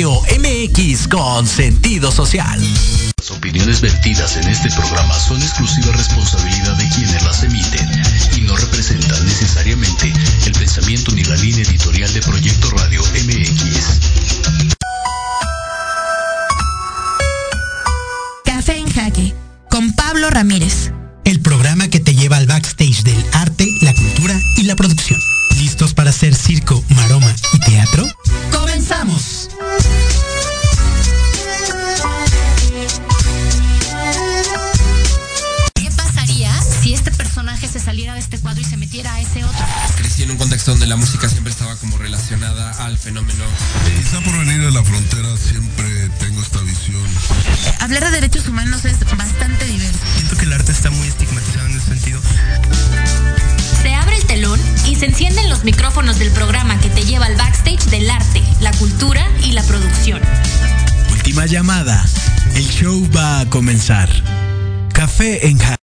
Radio MX con sentido social. Las opiniones vertidas en este programa son exclusiva responsabilidad de quienes las emiten y no representan necesariamente el pensamiento ni la línea editorial de Proyecto Radio MX. Café en Jaque con Pablo Ramírez. El programa que te lleva al backstage del arte, la cultura y la producción. ¿Listos para hacer circo, maroma y teatro? La música siempre estaba como relacionada al fenómeno. Quizá por venir de la frontera siempre tengo esta visión. Hablar de derechos humanos es bastante diverso. Siento que el arte está muy estigmatizado en ese sentido. Se abre el telón y se encienden los micrófonos del programa que te lleva al backstage del arte, la cultura y la producción. Última llamada. El show va a comenzar. Café en Ja-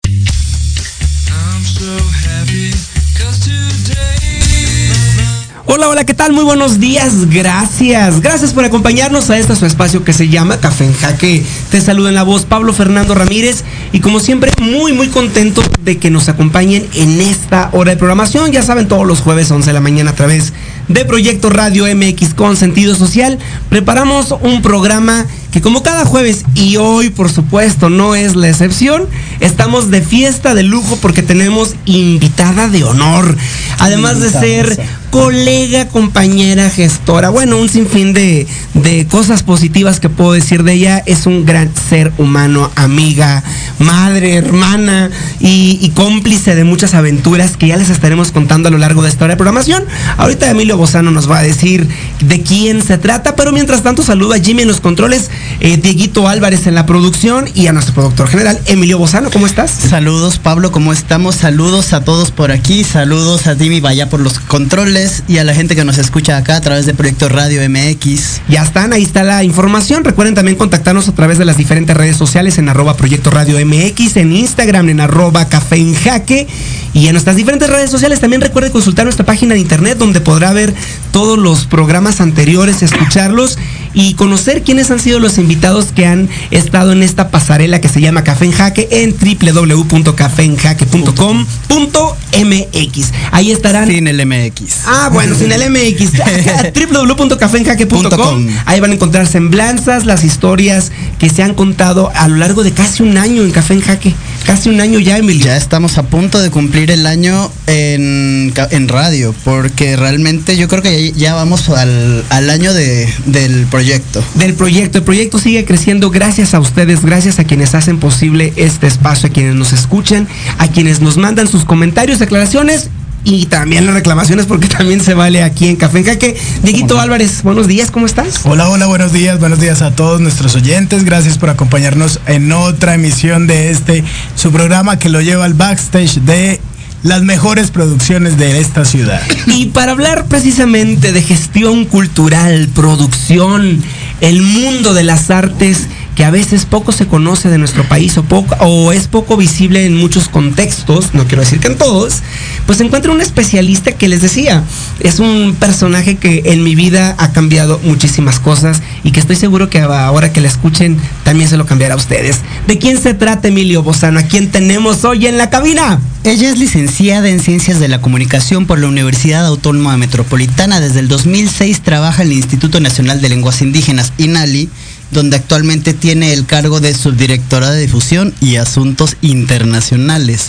Hola, hola, ¿qué tal? Muy buenos días, gracias. Gracias por acompañarnos a este su espacio que se llama Café en Jaque. Te saluda en la voz Pablo Fernando Ramírez y como siempre muy muy contento de que nos acompañen en esta hora de programación. Ya saben, todos los jueves 11 de la mañana a través de Proyecto Radio MX con sentido social. Preparamos un programa que como cada jueves y hoy por supuesto no es la excepción, estamos de fiesta de lujo porque tenemos invitada de honor. Además de ser colega, compañera, gestora, bueno, un sinfín de, de cosas positivas que puedo decir de ella. Es un gran ser humano, amiga, madre, hermana y, y cómplice de muchas aventuras que ya les estaremos contando a lo largo de esta hora de programación. Ahorita Emilio Bozano nos va a decir de quién se trata, pero mientras tanto saludo a Jimmy en los controles, eh, Dieguito Álvarez en la producción y a nuestro productor general, Emilio Bozano, ¿cómo estás? Saludos Pablo, ¿cómo estamos? Saludos a todos por aquí, saludos a Dimi Vaya por los controles y a la gente que nos escucha acá a través de Proyecto Radio MX. Ya están, ahí está la información. Recuerden también contactarnos a través de las diferentes redes sociales en arroba Proyecto Radio MX, en Instagram, en arroba Café en Jaque y en nuestras diferentes redes sociales. También recuerden consultar nuestra página de internet donde podrá ver todos los programas anteriores, escucharlos y conocer quiénes han sido los invitados que han estado en esta pasarela que se llama Café en Jaque en www.cafeenjaque.com.mx. Ahí estarán. Sin el MX. Ah, bueno, sin el MX. www.cafeenjaque.com. Ahí van a encontrar semblanzas, las historias que se han contado a lo largo de casi un año en Café en Jaque. Casi un año ya, Emilio. Ya estamos a punto de cumplir el año en, en radio, porque realmente yo creo que ya, ya vamos al, al año de, del proyecto. del proyecto. El proyecto sigue creciendo gracias a ustedes, gracias a quienes hacen posible este espacio, a quienes nos escuchan, a quienes nos mandan sus comentarios, declaraciones y también las reclamaciones, porque también se vale aquí en Café en Jaque. Dieguito Álvarez, buenos días, ¿cómo estás? Hola, hola, buenos días, buenos días a todos nuestros oyentes. Gracias por acompañarnos en otra emisión de este, su programa que lo lleva al backstage de las mejores producciones de esta ciudad. Y para hablar precisamente de gestión cultural, producción, el mundo de las artes que a veces poco se conoce de nuestro país o, poco, o es poco visible en muchos contextos, no quiero decir que en todos, pues encuentro un especialista que les decía, es un personaje que en mi vida ha cambiado muchísimas cosas y que estoy seguro que ahora que la escuchen también se lo cambiará a ustedes. ¿De quién se trata Emilio Bozano? ¿A quién tenemos hoy en la cabina? Ella es licenciada en Ciencias de la Comunicación por la Universidad Autónoma Metropolitana. Desde el 2006 trabaja en el Instituto Nacional de Lenguas Indígenas, INALI, donde actualmente tiene el cargo de subdirectora de difusión y asuntos internacionales.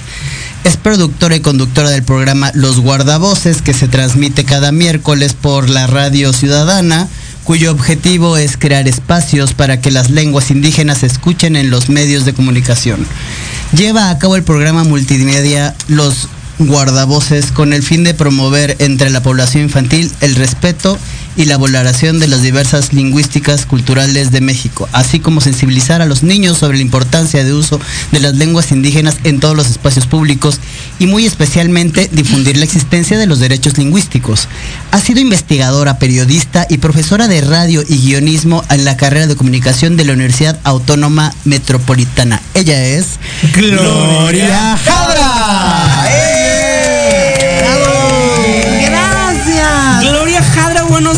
Es productora y conductora del programa Los Guardavoces, que se transmite cada miércoles por la Radio Ciudadana, cuyo objetivo es crear espacios para que las lenguas indígenas se escuchen en los medios de comunicación. Lleva a cabo el programa multimedia Los Guardavoces con el fin de promover entre la población infantil el respeto y la valoración de las diversas lingüísticas culturales de México, así como sensibilizar a los niños sobre la importancia de uso de las lenguas indígenas en todos los espacios públicos y muy especialmente difundir la existencia de los derechos lingüísticos. Ha sido investigadora, periodista y profesora de radio y guionismo en la carrera de comunicación de la Universidad Autónoma Metropolitana. Ella es Gloria Jadra.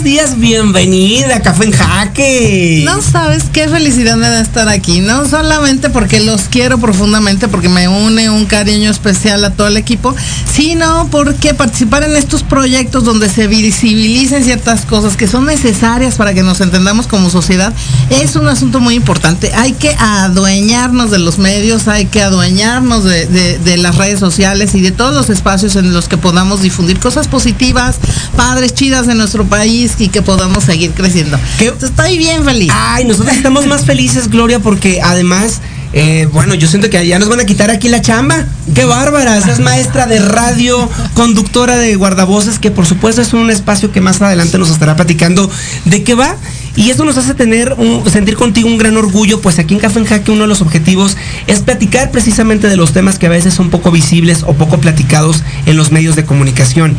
Días, bienvenida a Café en Jaque. No sabes qué felicidad me da estar aquí, no solamente porque los quiero profundamente, porque me une un cariño especial a todo el equipo, sino porque participar en estos proyectos donde se visibilicen ciertas cosas que son necesarias para que nos entendamos como sociedad es un asunto muy importante. Hay que adueñarnos de los medios, hay que adueñarnos de las redes sociales y de todos los espacios en los que podamos difundir cosas positivas, padres, chidas de nuestro país y que podamos seguir creciendo. Estoy bien feliz. Ay, nosotros estamos más felices, Gloria, porque además... Eh, bueno, yo siento que ya nos van a quitar aquí la chamba. Qué bárbara. es maestra de radio, conductora de guardavoces, que por supuesto es un espacio que más adelante nos estará platicando de qué va. Y eso nos hace tener sentir contigo un gran orgullo, pues aquí en Café en Jaque uno de los objetivos es platicar precisamente de los temas que a veces son poco visibles o poco platicados en los medios de comunicación.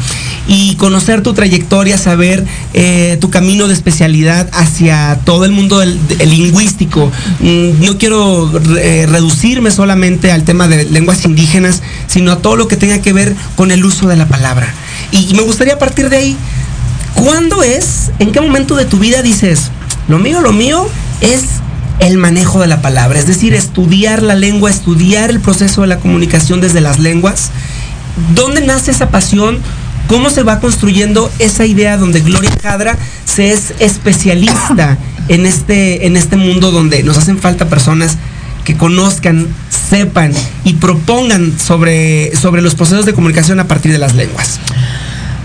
Y conocer tu trayectoria, saber eh, tu camino de especialidad hacia todo el mundo lingüístico. Mm, no quiero eh, reducirme solamente al tema de lenguas indígenas, sino a todo lo que tenga que ver con el uso de la palabra. Y me gustaría partir de ahí ¿Cuándo es, en qué momento de tu vida dices, lo mío, lo mío es el manejo de la palabra? Es decir, estudiar la lengua, estudiar el proceso de la comunicación desde las lenguas. ¿Dónde nace esa pasión? ¿Cómo se va construyendo esa idea donde Gloria Cadra se es especialista en este, en este mundo donde nos hacen falta personas que conozcan, sepan y propongan sobre, sobre los procesos de comunicación a partir de las lenguas?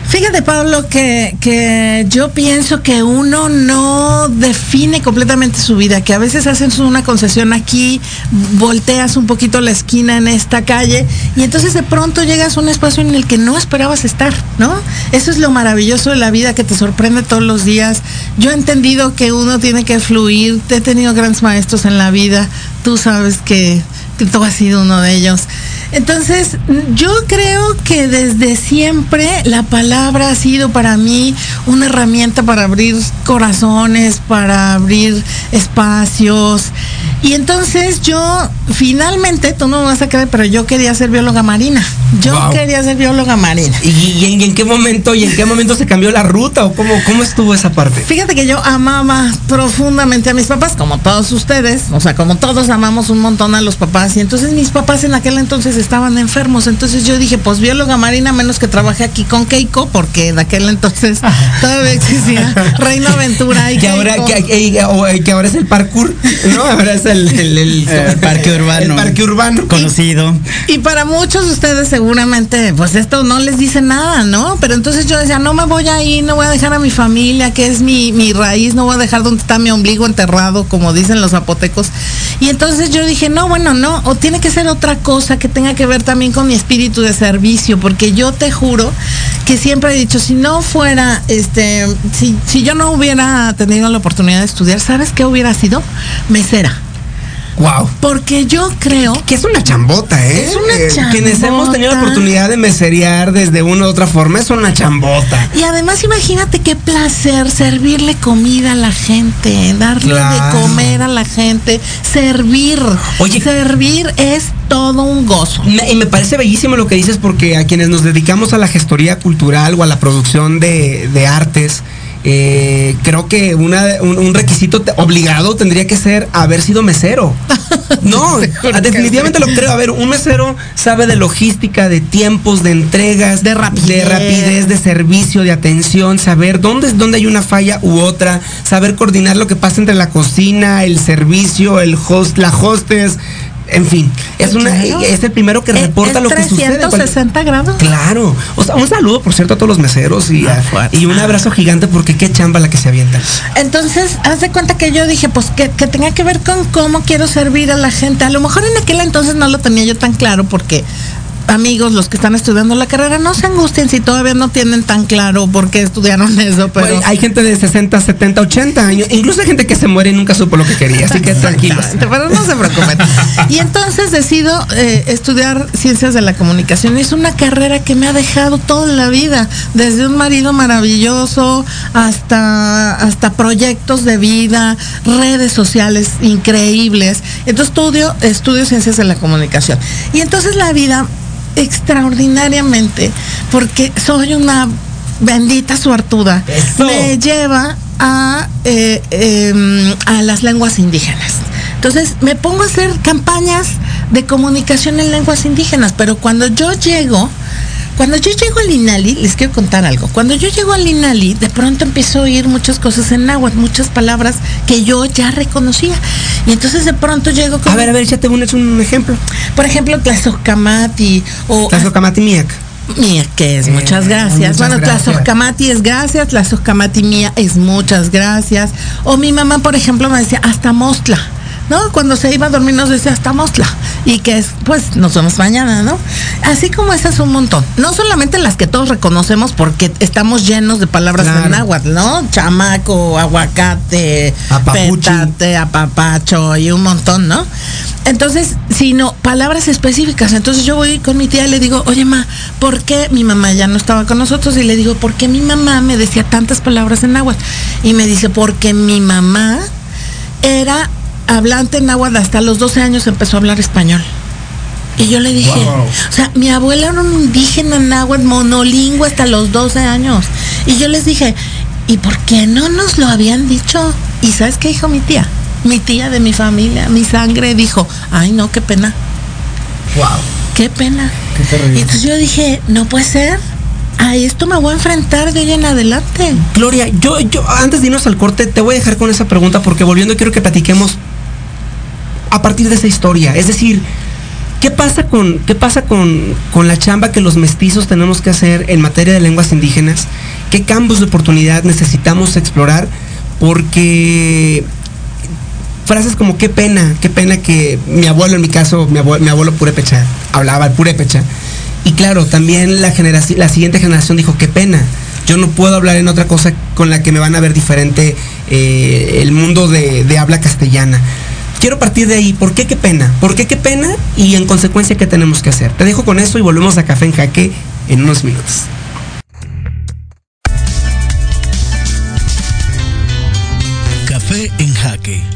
Fíjate, Pablo, que, que, yo pienso que uno no define completamente su vida, que a veces haces una concesión aquí, volteas un poquito la esquina en esta calle y entonces de pronto llegas a un espacio en el que no esperabas estar, ¿no? Eso es lo maravilloso de la vida que te sorprende todos los días. Yo he entendido que uno tiene que fluir, he tenido grandes maestros en la vida, tú sabes que, que tú has sido uno de ellos. Entonces, yo creo que desde siempre la palabra ha sido para mí una herramienta para abrir corazones, para abrir espacios. Y entonces yo, finalmente, tú no me vas a creer, pero yo quería ser bióloga marina. Yo quería ser bióloga marina. ¿Y, en, qué momento, y en qué momento se cambió la ruta o cómo, cómo estuvo esa parte? Fíjate que yo amaba profundamente a mis papás, como todos ustedes, o sea, como todos amamos un montón a los papás. Y entonces mis papás en aquel entonces estaban enfermos. Entonces yo dije, pues bióloga marina, menos que trabajé aquí con Keiko, porque en aquel entonces todavía existía Reino Aventura y que ahora que, que, ahora es el parkour, ¿no? Ahora es el, parque urbano. El parque urbano. Conocido. Y, para muchos de ustedes seguramente, pues esto no les dice nada, ¿no? Pero entonces yo decía, no me voy a ir, no voy a dejar a mi familia, que es mi, mi raíz, no voy a dejar donde está mi ombligo enterrado, como dicen los zapotecos. Y entonces yo dije, no, bueno, no, o tiene que ser otra cosa que tenga que ver también con mi espíritu de servicio, porque yo te juro que siempre he dicho, si no fuera, este, si, si yo no hubiera tenido la oportunidad de estudiar, ¿sabes qué hubiera sido? Mesera. Wow. Porque yo creo que es una chambota, ¿eh? Es una chambota. Quienes hemos tenido la oportunidad de meserear desde una u otra forma, es una chambota. Y además imagínate qué placer servirle comida a la gente, darle de comer a la gente, servir. Oye, servir es todo un gozo. y me parece bellísimo lo que dices porque a quienes nos dedicamos a la gestoría cultural o a la producción de, de artes, eh, creo que un, requisito obligado tendría que ser haber sido mesero. No, definitivamente lo creo. A ver, un mesero sabe de logística, de tiempos, de entregas, de rapidez, de, servicio, de atención, saber dónde, dónde hay una falla u otra, saber coordinar lo que pasa entre la cocina, el servicio, el host, la hostess, en fin, es una es el primero que reporta lo que sucede. 360 grados. Claro. O sea, un saludo, por cierto, a todos los meseros y, y un abrazo gigante porque qué chamba la que se avienta. Entonces, haz de cuenta que yo dije, pues que, que tenga que ver con cómo quiero servir a la gente. A lo mejor en aquel entonces no lo tenía yo tan claro porque amigos, los que están estudiando la carrera, no se angustien si todavía no tienen tan claro por qué estudiaron eso. Pero hay gente de 60, 70, 80 años, incluso hay gente que se muere y nunca supo lo que quería, así que tranquilos. Pero no se preocupen. Y entonces decido eh, estudiar ciencias de la comunicación. Es una carrera que me ha dejado toda la vida, desde un marido maravilloso hasta, hasta proyectos de vida, redes sociales increíbles. Entonces estudio, estudio ciencias de la comunicación. Y entonces la vida extraordinariamente porque soy una bendita suertuda, me lleva a, eh, em, a las lenguas indígenas. Entonces me pongo a hacer campañas de comunicación en lenguas indígenas, pero cuando yo llego, cuando yo llego al INALI, les quiero contar algo. Cuando yo llego al INALI, de pronto empiezo a oír muchas cosas en náhuatl, muchas palabras que yo ya reconocía. Y entonces de pronto llego con... A ver, a ver, ya te pones un ejemplo. Por ejemplo, Tlazocamati o... Tlazocamati Miak. Mía, que es, muchas gracias. bueno, Tlazocamati es gracias, Tlazocamati mía es muchas gracias. O mi mamá, por ejemplo, me decía, hasta Mostla. ¿No? Cuando se iba a dormir nos decía hasta Mostla y que es, pues nos vemos mañana, ¿no? Así como esas un montón. No solamente las que todos reconocemos porque estamos llenos de palabras en náhuatl, ¿no? Chamaco, aguacate, petate, apapacho y un montón, ¿no? Entonces, sino palabras específicas. Entonces yo voy con mi tía y le digo, oye, ma, ¿por qué mi mamá ya no estaba con nosotros? Y le digo, ¿por qué mi mamá me decía tantas palabras en náhuatl? Y me dice, porque mi mamá era hablante náhuatl hasta los 12 años empezó a hablar español. Y yo le dije, o sea, mi abuela era un indígena náhuatl monolingüe hasta los 12 años. Y yo les dije, ¿y por qué no nos lo habían dicho? ¿Y sabes qué dijo mi tía? Mi tía de mi familia, mi sangre, dijo, ay no, qué pena. Wow. Qué pena. y entonces yo dije, no puede ser. A esto me voy a enfrentar de hoy en adelante. Gloria, yo, yo, antes de irnos al corte, te voy a dejar con esa pregunta porque volviendo quiero que platiquemos a partir de esa historia. Es decir, ¿qué pasa con, qué pasa con, con la chamba que los mestizos tenemos que hacer en materia de lenguas indígenas? ¿Qué campos de oportunidad necesitamos explorar? Porque frases como qué pena, qué pena que mi abuelo, en mi caso, mi abuelo, mi abuelo hablaba el purépecha. Y claro, también la, la siguiente generación dijo, qué pena, yo no puedo hablar en otra cosa con la que me van a ver diferente eh, el mundo de habla castellana quiero partir de ahí. ¿Por qué qué pena? ¿Por qué qué pena? Y en consecuencia, ¿qué tenemos que hacer? Te dejo con eso y volvemos a Café en Jaque en unos minutos. Café en Jaque.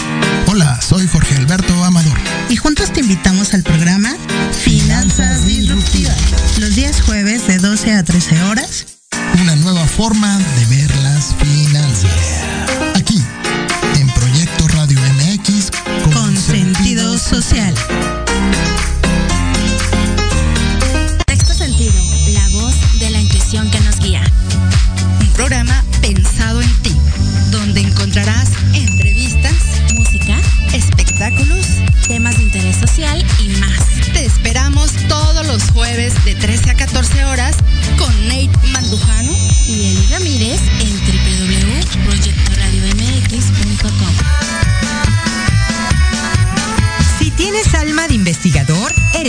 Soy Jorge Alberto Amador. Y juntos te invitamos al programa Finanzas Disruptivas. Los días jueves de 12 a 13 horas. Una nueva forma de ver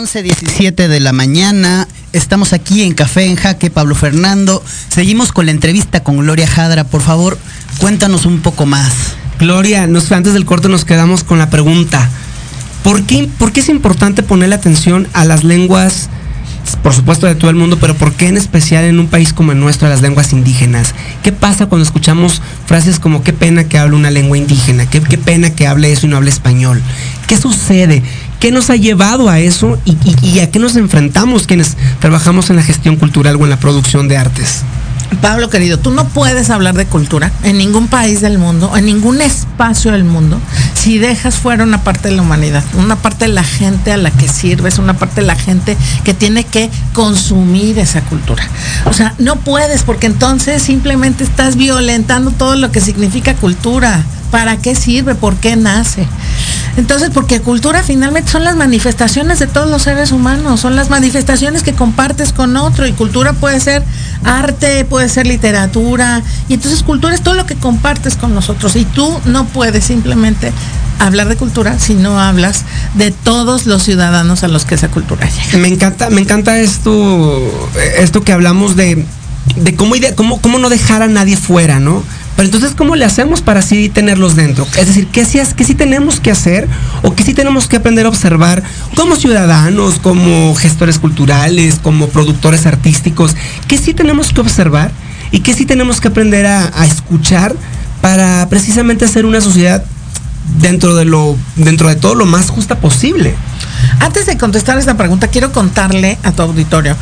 11.17 de la mañana. Estamos aquí en Café en Jaque, Pablo Fernando. Seguimos con la entrevista con Gloria Jadra. Por favor, cuéntanos un poco más. Gloria, nos, antes del corte nos quedamos con la pregunta. ¿Por qué, ¿Por qué es importante ponerle atención a las lenguas por supuesto, de todo el mundo, pero ¿por qué en especial en un país como el nuestro, las lenguas indígenas? ¿Qué pasa cuando escuchamos frases como qué pena que hable una lengua indígena? ¿Qué, qué pena que hable eso y no hable español? ¿Qué sucede? ¿Qué nos ha llevado a eso y, a qué nos enfrentamos quienes trabajamos en la gestión cultural o en la producción de artes? Pablo querido, tú no puedes hablar de cultura en ningún país del mundo, en ningún espacio del mundo, si dejas fuera una parte de la humanidad, una parte de la gente a la que sirves, una parte de la gente que tiene que consumir esa cultura. O sea, no puedes porque entonces simplemente estás violentando todo lo que significa cultura. ¿Para qué sirve? ¿Por qué nace? Entonces, porque cultura finalmente son las manifestaciones de todos los seres humanos, son las manifestaciones que compartes con otro y cultura puede ser arte, puede ser literatura y entonces cultura es todo lo que compartes con nosotros y tú no puedes simplemente hablar de cultura si no hablas de todos los ciudadanos a los que esa cultura llega. Me encanta, me encanta esto, esto que hablamos de, cómo, cómo no dejar a nadie fuera, ¿no? Pero entonces, ¿cómo le hacemos para así tenerlos dentro? Es decir, ¿qué sí, qué sí tenemos que hacer o qué sí tenemos que aprender a observar como ciudadanos, como gestores culturales, como productores artísticos? ¿Qué sí tenemos que observar y qué sí tenemos que aprender a, escuchar para precisamente hacer una sociedad dentro de lo dentro de todo lo más justa posible? Antes de contestar esta pregunta, quiero contarle a tu auditorio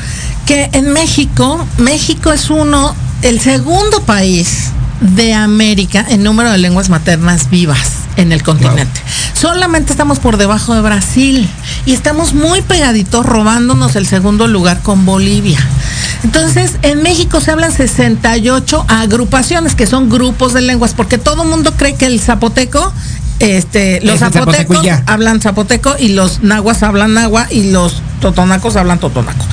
que en México, México es uno, el segundo país de América en número de lenguas maternas vivas en el continente. Solamente estamos por debajo de Brasil y estamos muy pegaditos robándonos el segundo lugar con Bolivia. Entonces, en México se hablan 68 agrupaciones, que son grupos de lenguas, porque todo el mundo cree que el zapoteco este, los zapotecos hablan zapoteco y los nahuas hablan nahua y los totonacos hablan totonaco.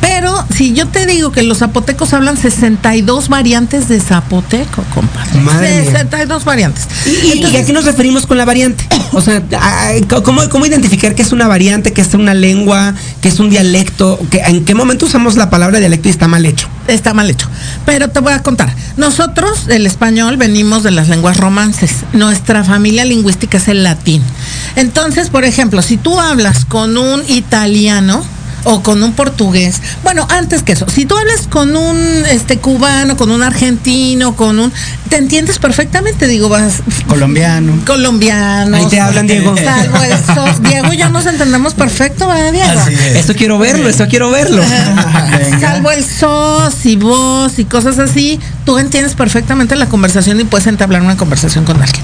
Pero si yo te digo que los zapotecos hablan 62 variantes de zapoteco, compadre. 62 variantes. ¿Y, a qué nos referimos con la variante? O sea, ¿cómo, ¿cómo, identificar que es una variante, que es una lengua, que es un dialecto? Que, ¿En qué momento usamos la palabra dialecto y está mal hecho? Está mal hecho. Pero te voy a contar. Nosotros, el español, venimos de las lenguas romances. Nuestra familia lingüística es el latín. Entonces, por ejemplo, si tú hablas con un italiano, o con un portugués. Bueno, antes que eso, si tú hablas con un este cubano, con un argentino, con un te entiendes perfectamente, digo, vas colombiano. Colombiano. Ahí te hablan, Diego. Diego y yo nos entendemos perfecto, ¿verdad, Diego? Eso quiero verlo, eso quiero verlo. Salvo el sos y vos y cosas así, tú entiendes perfectamente la conversación y puedes entablar una conversación con alguien.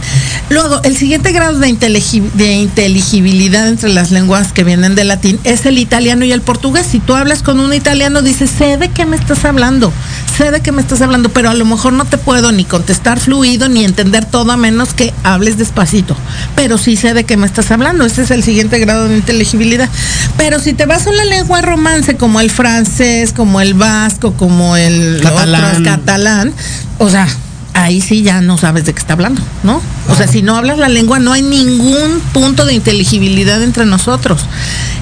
Luego, el siguiente grado de, de inteligibilidad entre las lenguas que vienen del latín es el italiano y el portugués. Si tú hablas con un italiano, dices, sé de qué me estás hablando, sé de qué me estás hablando, pero a lo mejor no te puedo ni contestar fluido ni entender todo a menos que hables despacito. Pero sí sé de qué me estás hablando. Ese es el siguiente grado de inteligibilidad. Pero si te vas a una lengua romance como el francés, como el vasco, como el catalán, catalán o sea, ahí sí ya no sabes de qué está hablando, ¿no? O sea, si no hablas la lengua, no hay ningún punto de inteligibilidad entre nosotros.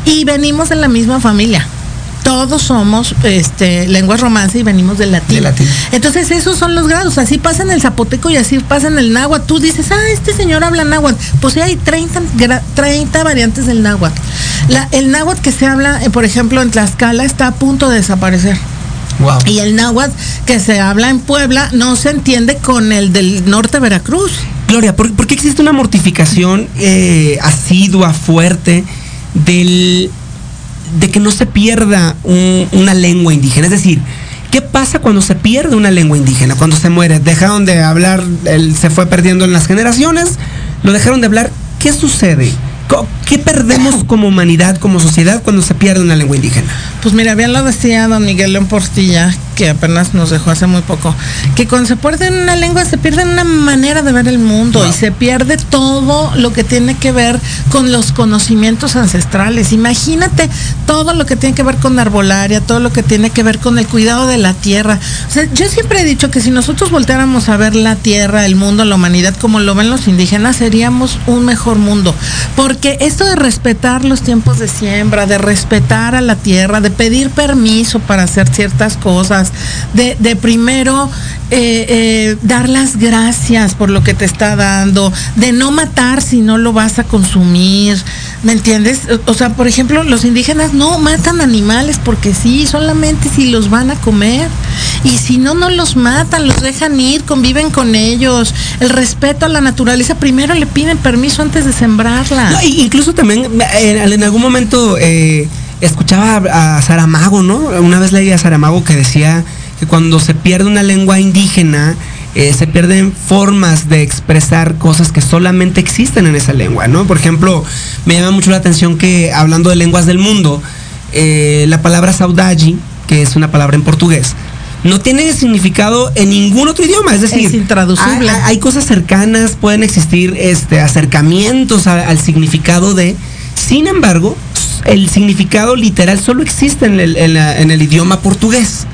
Y venimos de la misma familia. Todos somos este, lenguas romance y venimos del latín. Entonces, esos son los grados. Así pasa en el zapoteco y así pasa en el náhuatl. Tú dices, ah, este señor habla náhuatl. Pues sí, hay 30, 30 variantes del náhuatl. el náhuatl que se habla, eh, por ejemplo, en Tlaxcala está a punto de desaparecer. Y el náhuatl que se habla en Puebla no se entiende con el del norte de Veracruz. Gloria, ¿por, qué existe una mortificación eh, asidua, fuerte, del, de que no se pierda una lengua indígena? Es decir, ¿qué pasa cuando se pierde una lengua indígena? Cuando se muere, dejaron de hablar, se fue perdiendo en las generaciones, lo dejaron de hablar. ¿Qué sucede? ¿Qué perdemos como humanidad, como sociedad, cuando se pierde una lengua indígena? Pues mira, bien lo decía don Miguel León Portilla, que apenas nos dejó hace muy poco, que cuando se pierde una lengua se pierde una manera de ver el mundo y se pierde todo lo que tiene que ver con los conocimientos ancestrales. Imagínate todo lo que tiene que ver con arbolaria, todo lo que tiene que ver con el cuidado de la tierra. yo siempre he dicho que si nosotros volteáramos a ver la tierra, el mundo, la humanidad como lo ven los indígenas, seríamos un mejor mundo. Porque esto de respetar los tiempos de siembra, de respetar a la tierra, de pedir permiso para hacer ciertas cosas, de, primero eh, eh, dar las gracias por lo que te está dando, de no matar si no lo vas a consumir, ¿Me entiendes? O sea, por ejemplo, los indígenas no matan animales porque sí, solamente si los van a comer. Y si no, no los matan, los dejan ir, conviven con ellos. El respeto a la naturaleza, primero le piden permiso antes de sembrarla. incluso también en, algún momento eh, escuchaba a Saramago, ¿no? Una vez leí a Saramago que decía que cuando se pierde una lengua indígena, eh, se pierden formas de expresar cosas que solamente existen en esa lengua, ¿no? Por ejemplo, me llama mucho la atención que hablando de lenguas del mundo, eh, la palabra saudade, que es una palabra en portugués, no tiene significado en ningún otro idioma, es decir, intraducible. Hay, cosas cercanas, pueden existir este, acercamientos al significado de, sin embargo, el significado literal solo existe en el idioma portugués.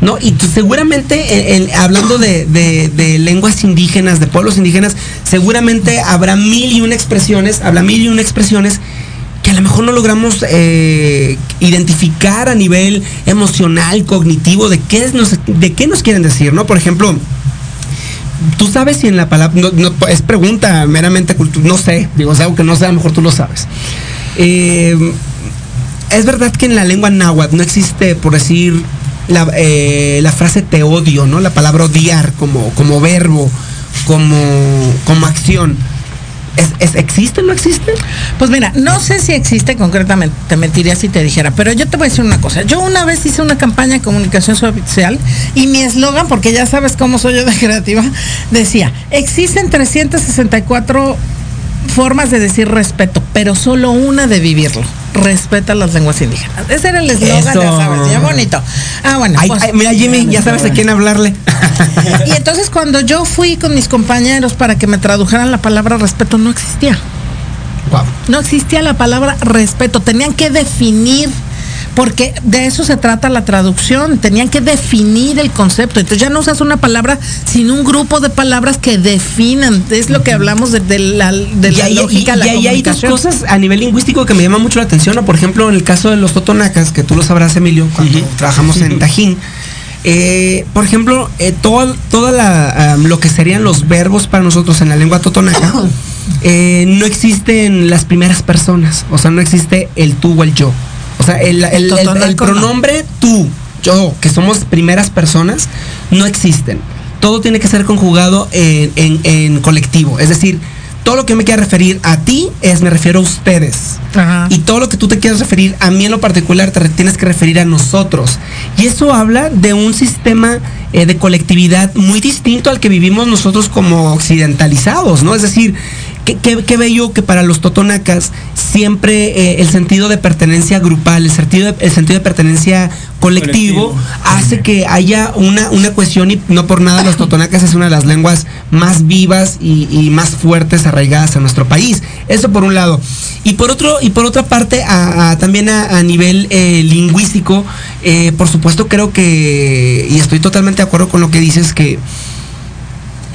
¿no? Y seguramente, hablando de, lenguas indígenas, de pueblos indígenas, seguramente habrá mil y una expresiones, habrá mil y una expresiones que a lo mejor no logramos eh, identificar a nivel emocional, cognitivo, de qué, nos, de qué nos quieren decir, ¿no? Por ejemplo, tú sabes si en la palabra, no, es pregunta meramente cultural, no sé, digo, es algo que no sé, a lo mejor tú lo sabes. Eh, es verdad que en la lengua náhuatl no existe, por decir, eh, la, frase te odio, ¿no? La palabra odiar como, como verbo, como, como acción. ¿Es, existe o no existe? Pues mira, no sé si existe concretamente, te mentiría si te dijera, pero yo te voy a decir una cosa. Yo una vez hice una campaña de comunicación social y mi eslogan, porque ya sabes cómo soy yo de creativa, decía, existen 364 formas de decir respeto, pero solo una de vivirlo. Respeta las lenguas indígenas. Ese era el eslogan, ya sabes, ya bonito. Ah, bueno. Pues, mira, Jimmy, ya sabes a quién hablarle. y entonces cuando yo fui con mis compañeros para que me tradujeran la palabra respeto, no existía. No existía la palabra respeto. Tenían que definir porque de eso se trata la traducción, tenían que definir el concepto, entonces ya no usas una palabra, sino un grupo de palabras que definan, es lo que hablamos de, la, de la lógica, y, y hay dos cosas a nivel lingüístico que me llaman mucho la atención, por ejemplo, en el caso de los totonacas, que tú lo sabrás, Emilio, cuando trabajamos en Tajín, eh, por ejemplo, eh, todo, toda lo que serían los verbos para nosotros en la lengua totonaca, eh, no existen las primeras personas, o sea, no existe el tú o el yo. O sea, el, pronombre tú, yo, que somos primeras personas, no existen. Todo tiene que ser conjugado en, colectivo. Es decir, todo lo que me quiera referir a ti es me refiero a ustedes. Y todo lo que tú te quieras referir a mí en lo particular te tienes que referir a nosotros. Y eso habla de un sistema eh, de colectividad muy distinto al que vivimos nosotros como occidentalizados, ¿no? Es decir, qué, bello que para los totonacas siempre eh, el sentido de pertenencia grupal, el sentido de, el sentido de pertenencia colectivo, hace que haya una, una cuestión y no por nada los totonacas es una de las lenguas más vivas y, más fuertes arraigadas a nuestro país. Eso por un lado. Y por otro, y por otra parte, también a, nivel eh, lingüístico, eh, por supuesto creo que, y estoy totalmente de acuerdo con lo que dices, que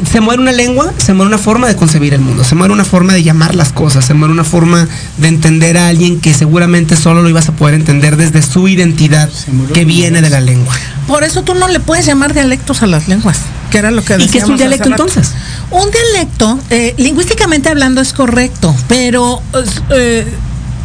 se muere una lengua, se muere una forma de concebir el mundo, se muere una forma de llamar las cosas, se muere una forma de entender a alguien que seguramente solo lo ibas a poder entender desde su identidad que viene de la lengua. Por eso tú no le puedes llamar dialectos a las lenguas, que era lo que ¿Y qué es un dialecto entonces? Un dialecto, eh, lingüísticamente hablando, es correcto, pero eh,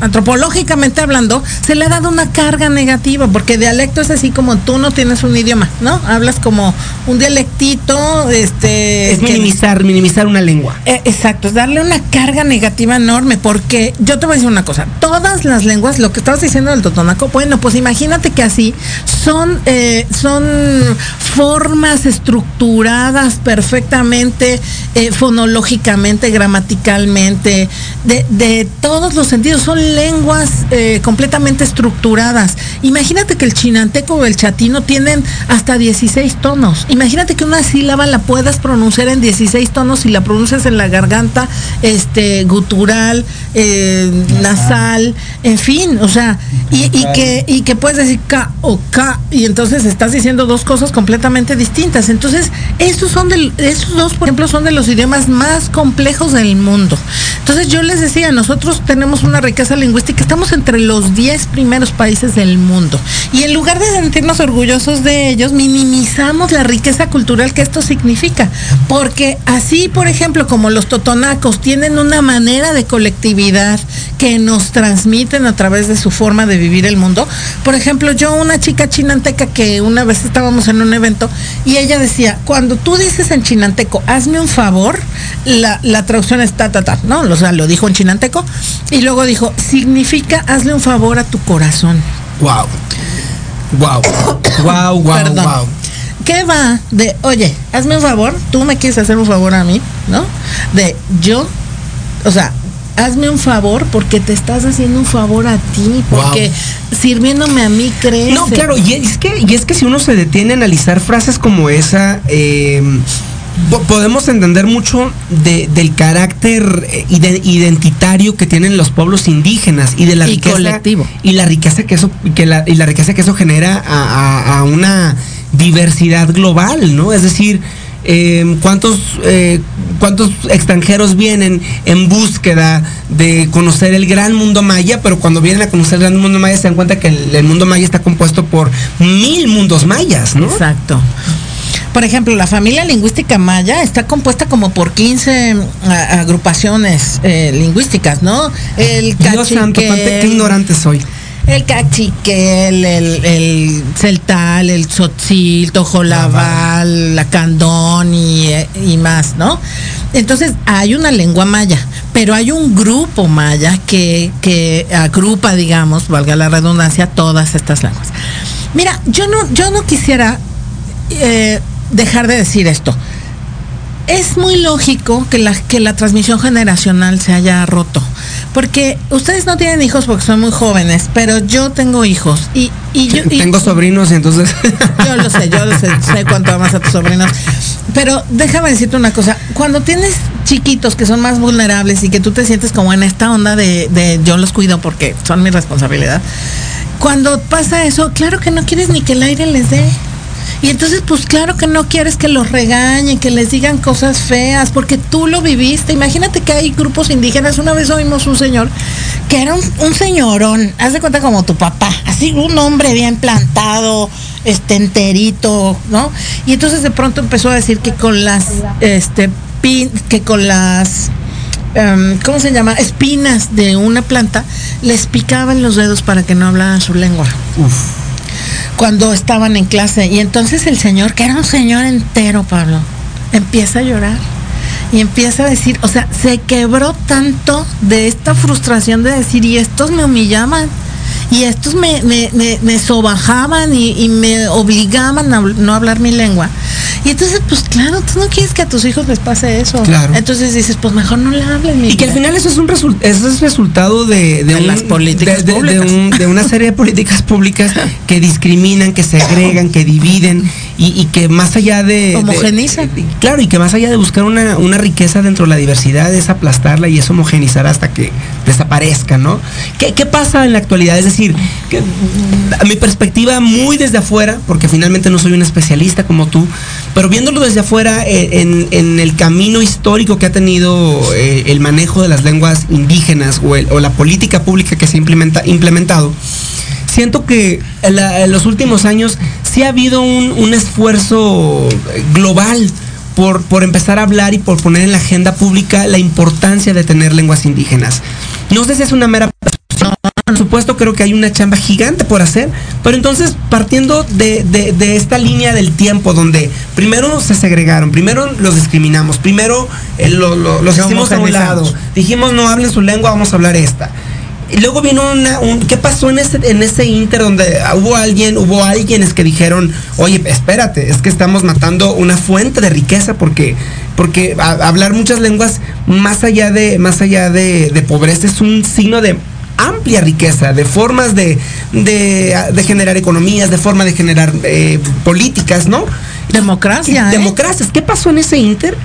antropológicamente hablando, se le ha dado una carga negativa, porque dialecto es así como tú no tienes un idioma, ¿no? Hablas como un dialectito, este... Es minimizar, minimizar una lengua. Eh, exacto, es darle una carga negativa enorme, porque yo te voy a decir una cosa, todas las lenguas, lo que estabas diciendo del totonaco, bueno, pues imagínate que así son, eh, son formas estructuradas perfectamente, eh, fonológicamente, gramaticalmente, de, de todos los sentidos, son lenguas eh, completamente estructuradas. Imagínate que el chinanteco o el chatino tienen hasta 16 tonos. Imagínate que una sílaba la puedas pronunciar en 16 tonos y la pronuncias en la garganta este, gutural, eh, nasal, en fin, o sea, y, que, y que puedes decir K o K, y entonces estás diciendo dos cosas completamente distintas. Entonces, esos son de, esos dos, por ejemplo, son de los idiomas más complejos del mundo. Entonces, yo les decía, nosotros tenemos una riqueza lingüística, estamos entre los 10 primeros países del mundo. Y en lugar de sentirnos orgullosos de ellos, minimizamos la riqueza cultural que esto significa. Porque así, por ejemplo, como los totonacos tienen una manera de colectividad que nos transmiten a través de su forma de vivir el mundo. Por ejemplo, yo, una chica chinanteca que una vez estábamos en un evento y ella decía, cuando tú dices en chinanteco, hazme un favor, la, traducción es ta, ¿no? O sea, lo dijo en chinanteco y luego dijo, significa hazle un favor a tu corazón. Wow. Wow. wow, wow, wow. ¿Qué va de, oye, hazme un favor, tú me quieres hacer un favor a mí, ¿no? De yo, o sea, hazme un favor porque te estás haciendo un favor a ti, porque sirviéndome a mí crees. No, claro, y es que, y es que si uno se detiene a analizar frases como esa, eh, podemos entender mucho del carácter eh, identitario que tienen los pueblos indígenas y de la riqueza colectivo. y la riqueza que eso que la, y la riqueza que eso genera a, a una diversidad global, ¿no? Es decir, Em, cuántos, eh, cuántos extranjeros vienen en búsqueda de conocer el gran mundo maya, pero cuando vienen a conocer el gran mundo maya se dan cuenta que el, mundo maya está compuesto por mil mundos mayas, ¿no? Exacto. Por ejemplo, la familia lingüística maya está compuesta como por 15 agrupaciones eh, lingüísticas, ¿no? El Dios santo, qué ignorante soy el cachiquel, el, el celtal, el tzotzil, tojolabal, la candón y, y, más, ¿no? Entonces hay una lengua maya, pero hay un grupo maya que, que agrupa, digamos, valga la redundancia, todas estas lenguas. Mira, yo no, yo no quisiera eh, dejar de decir esto es muy lógico que la, que la transmisión generacional se haya roto. Porque ustedes no tienen hijos porque son muy jóvenes, pero yo tengo hijos y, yo... tengo sobrinos y entonces... Yo lo sé, yo lo sé, sé cuánto amas a tus sobrinos. Pero déjame decirte una cosa, cuando tienes chiquitos que son más vulnerables y que tú te sientes como en esta onda de, de yo los cuido porque son mi responsabilidad, cuando pasa eso, claro que no quieres ni que el aire les dé. Y entonces, pues claro que no quieres que los regañen, que les digan cosas feas, porque tú lo viviste. Imagínate que hay grupos indígenas. Una vez oímos un señor que era un, señorón, haz de cuenta como tu papá, así un hombre bien plantado, este enterito, ¿no? Y entonces de pronto empezó a decir que con las, este, que con las em, ¿cómo se llama? Espinas de una planta, les picaban los dedos para que no hablaran su lengua. Cuando estaban en clase. Y entonces el señor, que era un señor entero, Pablo, empieza a llorar. Y empieza a decir, o sea, se quebró tanto de esta frustración de decir, y estos me humillaban y estos me, me, me, sobajaban y, me obligaban a no hablar mi lengua. Y entonces, pues claro, tú no quieres que a tus hijos les pase eso. Claro. Entonces dices, pues mejor no le hablen. Y que al final eso es un eso es resultado de, de, las políticas de, una serie de políticas públicas que discriminan, que segregan, que dividen y, que más allá de... Homogenizan. claro, y que más allá de buscar una, una riqueza dentro de la diversidad es aplastarla y es homogenizar hasta que desaparezca, ¿no? ¿Qué, qué pasa en la actualidad? Es decir, que, a mi perspectiva muy desde afuera, porque finalmente no soy un especialista como tú, pero viéndolo desde afuera eh, en, el camino histórico que ha tenido eh, el manejo de las lenguas indígenas o, la política pública que se ha implementado, siento que en, los últimos años sí ha habido un, esfuerzo global por, por, empezar a hablar y por poner en la agenda pública la importancia de tener lenguas indígenas. No sé si es una mera por supuesto creo que hay una chamba gigante por hacer, pero entonces partiendo de, esta línea del tiempo donde primero se segregaron, primero los discriminamos, primero eh, los hicimos a un lado, dijimos no hablen su lengua, vamos a hablar esta. Y luego vino una, un, ¿qué pasó en ese, en ese inter donde hubo alguien, hubo alguienes que dijeron, oye, espérate, es que estamos matando una fuente de riqueza porque, porque hablar muchas lenguas más allá de, más allá de, de pobreza es un signo de amplia riqueza, de formas de, generar economías, de forma de generar eh, políticas, ¿no? Democracia. ¿eh? Democracias. ¿Qué pasó en ese inter?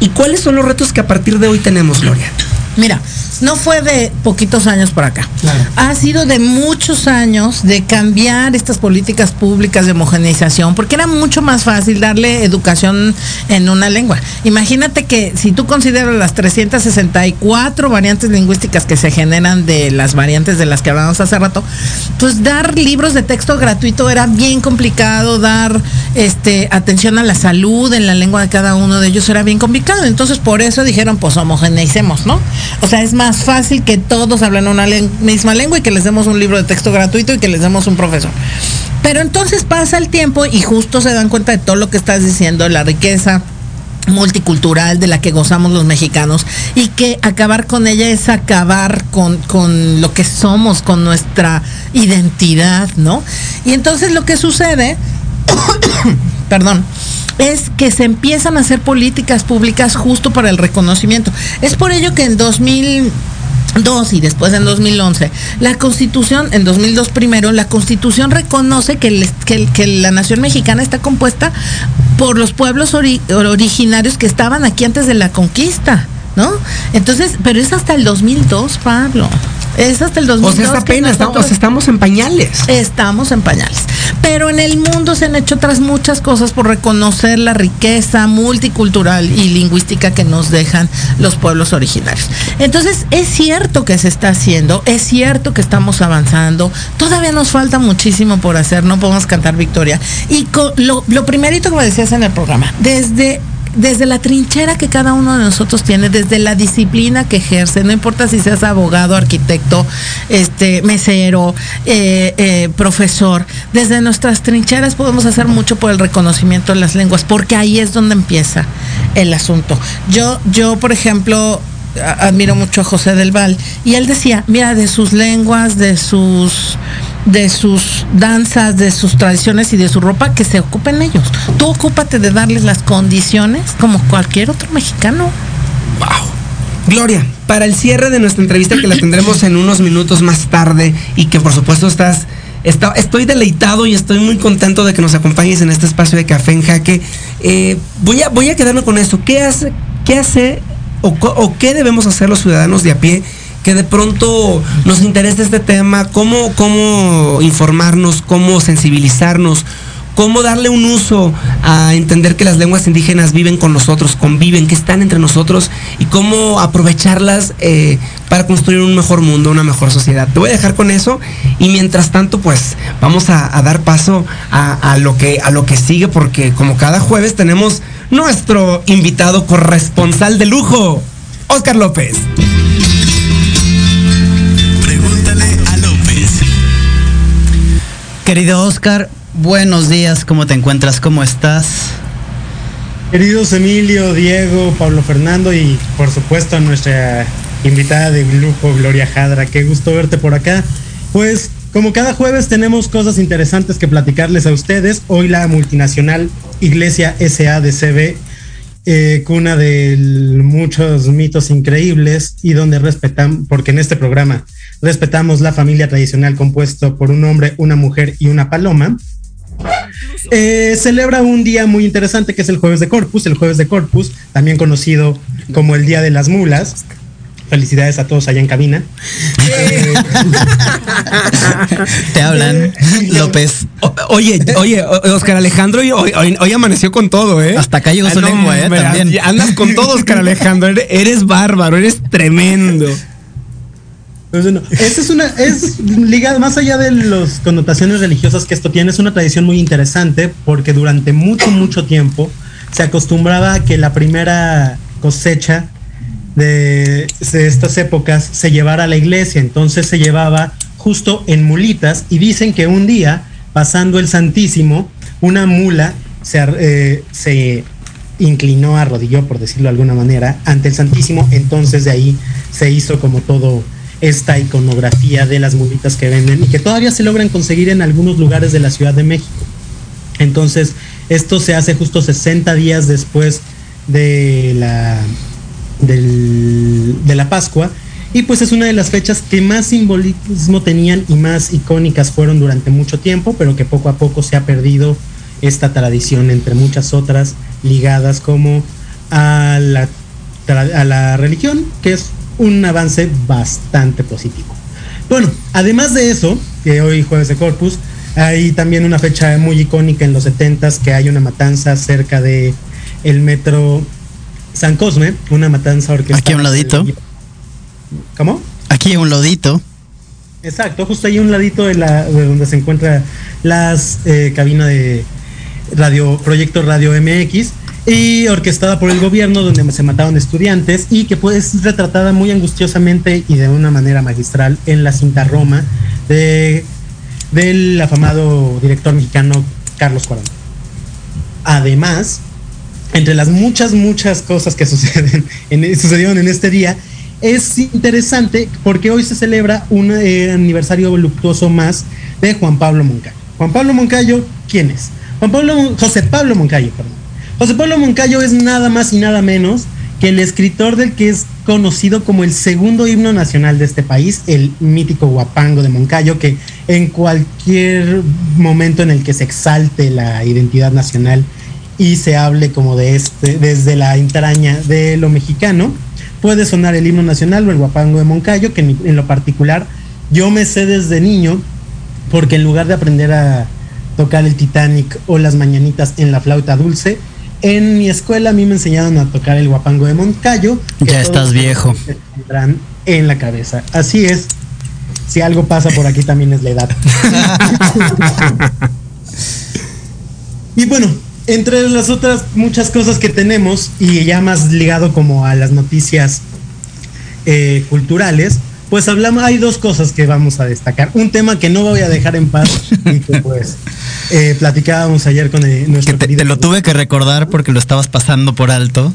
¿Y cuáles son los retos que a partir de hoy tenemos, Gloria? Mira, no fue de poquitos años por acá. Ha sido de muchos años de cambiar estas políticas públicas de homogeneización, porque era mucho más fácil darle educación en una lengua. Imagínate que si tú consideras las 364 variantes lingüísticas que se generan de las variantes de las que hablamos hace rato, pues dar libros de texto gratuito era bien complicado, dar este atención a la salud en la lengua de cada uno de ellos era bien complicado. Entonces por eso dijeron, pues homogeneicemos, ¿no? O sea, es más fácil que todos hablen una misma lengua y que les demos un libro de texto gratuito y que les demos un profesor. Pero entonces pasa el tiempo y justo se dan cuenta de todo lo que estás diciendo, la riqueza multicultural de la que gozamos los mexicanos y que acabar con ella es acabar con, con, lo que somos, con nuestra identidad, ¿no? Y entonces lo que sucede, perdón, es que se empiezan a hacer políticas públicas justo para el reconocimiento. Es por ello que en 2002 y después en 2011, la Constitución, en 2002 primero, la Constitución reconoce que, que, la nación mexicana está compuesta por los pueblos originarios que estaban aquí antes de la conquista, ¿no? Entonces, pero es hasta el 2002, Pablo. Es hasta el 2002. O sea, estamos en pañales. Estamos en pañales. Pero en el mundo se han hecho otras muchas cosas por reconocer la riqueza multicultural y lingüística que nos dejan los pueblos originarios. Entonces, es cierto que se está haciendo, es cierto que estamos avanzando, todavía nos falta muchísimo por hacer, no podemos cantar victoria. Y lo, lo primerito que me decías en el programa, desde desde la trinchera que cada uno de nosotros tiene, desde la disciplina que ejerce, no importa si seas abogado, arquitecto, este, mesero, eh, eh, profesor, desde nuestras trincheras podemos hacer mucho por el reconocimiento de las lenguas, porque ahí es donde empieza el asunto. Yo, yo, por ejemplo, admiro mucho a José del Val y él decía, mira, de sus lenguas, de sus de sus danzas, de sus tradiciones y de su ropa, que se ocupen ellos. Tú ocúpate de darles las condiciones como cualquier otro mexicano. Wow. Gloria, para el cierre de nuestra entrevista que la tendremos en unos minutos más tarde y que por supuesto estás estoy deleitado y estoy muy contento de que nos acompañes en este espacio de Café en Jaque. Eh, voy, a, voy a quedarme con esto. ¿Qué hace, qué hace o, qué debemos hacer los ciudadanos de a pie que de pronto nos interesa este tema, cómo, cómo informarnos, cómo sensibilizarnos, cómo darle un uso a entender que las lenguas indígenas viven con nosotros, conviven, que están entre nosotros y cómo aprovecharlas eh, para construir un mejor mundo, una mejor sociedad. Te voy a dejar con eso y mientras tanto pues vamos a, dar paso a, lo que, a lo que sigue porque como cada jueves tenemos nuestro invitado corresponsal de lujo, Oscar López. Querido Oscar, buenos días, ¿cómo te encuentras? ¿Cómo estás? Queridos Emilio, Diego, Pablo Fernando y por supuesto a nuestra invitada de lujo, Gloria Jadra, qué gusto verte por acá. Pues como cada jueves tenemos cosas interesantes que platicarles a ustedes. Hoy la multinacional Iglesia SADCB, eh, cuna de muchos mitos increíbles y donde respetan, porque en este programa respetamos la familia tradicional compuesto por un hombre, una mujer y una paloma. Eh, celebra un día muy interesante que es el jueves de Corpus, el jueves de Corpus, también conocido como el Día de las Mulas. Felicidades a todos allá en cabina. Te hablan, López. oye, oye, Oscar Alejandro hoy, amaneció con todo, ¿eh? Hasta acá llegó su ah, lengua, ¿eh? También. Andas con todo, Oscar Alejandro. Eres bárbaro, eres tremendo. Pues esa es una, es ligada, más allá de las connotaciones religiosas que esto tiene, es una tradición muy interesante porque durante mucho, mucho tiempo se acostumbraba a que la primera cosecha de, estas épocas se llevara a la iglesia, entonces se llevaba justo en mulitas y dicen que un día, pasando el Santísimo, una mula se, eh, se inclinó, arrodilló, por decirlo de alguna manera, ante el Santísimo, entonces de ahí se hizo como todo esta iconografía de las mulitas que venden y que todavía se logran conseguir en algunos lugares de la Ciudad de México. Entonces, esto se hace justo 60 días después de la, de la Pascua y pues es una de las fechas que más simbolismo tenían y más icónicas fueron durante mucho tiempo, pero que poco a poco se ha perdido esta tradición entre muchas otras ligadas como a la, a la religión, que es un avance bastante positivo. Bueno, además de eso, que hoy jueves de Corpus, hay también una fecha muy icónica en los 70 que hay una matanza cerca de el metro San Cosme, una matanza orquestal. Aquí a un ladito. ¿Cómo? Aquí a un ladito. Exacto, justo ahí a un ladito de, la, de donde se encuentra las eh, cabina de radio, Proyecto Radio MX y orquestada por el gobierno donde se mataron estudiantes y que pues retratada muy angustiosamente y de una manera magistral en la cinta Roma de, del afamado director mexicano Carlos Cuarón. Además, entre las muchas, muchas cosas que suceden en, sucedieron en este día, es interesante porque hoy se celebra un eh, aniversario voluptuoso más de Juan Pablo Moncayo. Juan Pablo Moncayo, ¿quién es? Juan Pablo, José Pablo Moncayo, perdón. José Pablo Moncayo es nada más y nada menos que el escritor del que es conocido como el segundo himno nacional de este país, el mítico guapango de Moncayo, que en cualquier momento en el que se exalte la identidad nacional y se hable como de este, desde la entraña de lo mexicano, puede sonar el himno nacional o el guapango de Moncayo, que en, lo particular yo me sé desde niño, porque en lugar de aprender a tocar el Titanic o las mañanitas en la flauta dulce, en mi escuela a mí me enseñaron a tocar el guapango de Moncayo. Ya estás viejo. En la cabeza. Así es. Si algo pasa por aquí también es la edad. y bueno, entre las otras muchas cosas que tenemos, y ya más ligado como a las noticias eh, culturales, pues hablamos, hay dos cosas que vamos a destacar. Un tema que no voy a dejar en paz y que pues eh, platicábamos ayer con el, nuestro que te, lo tuve que recordar porque lo estabas pasando por alto.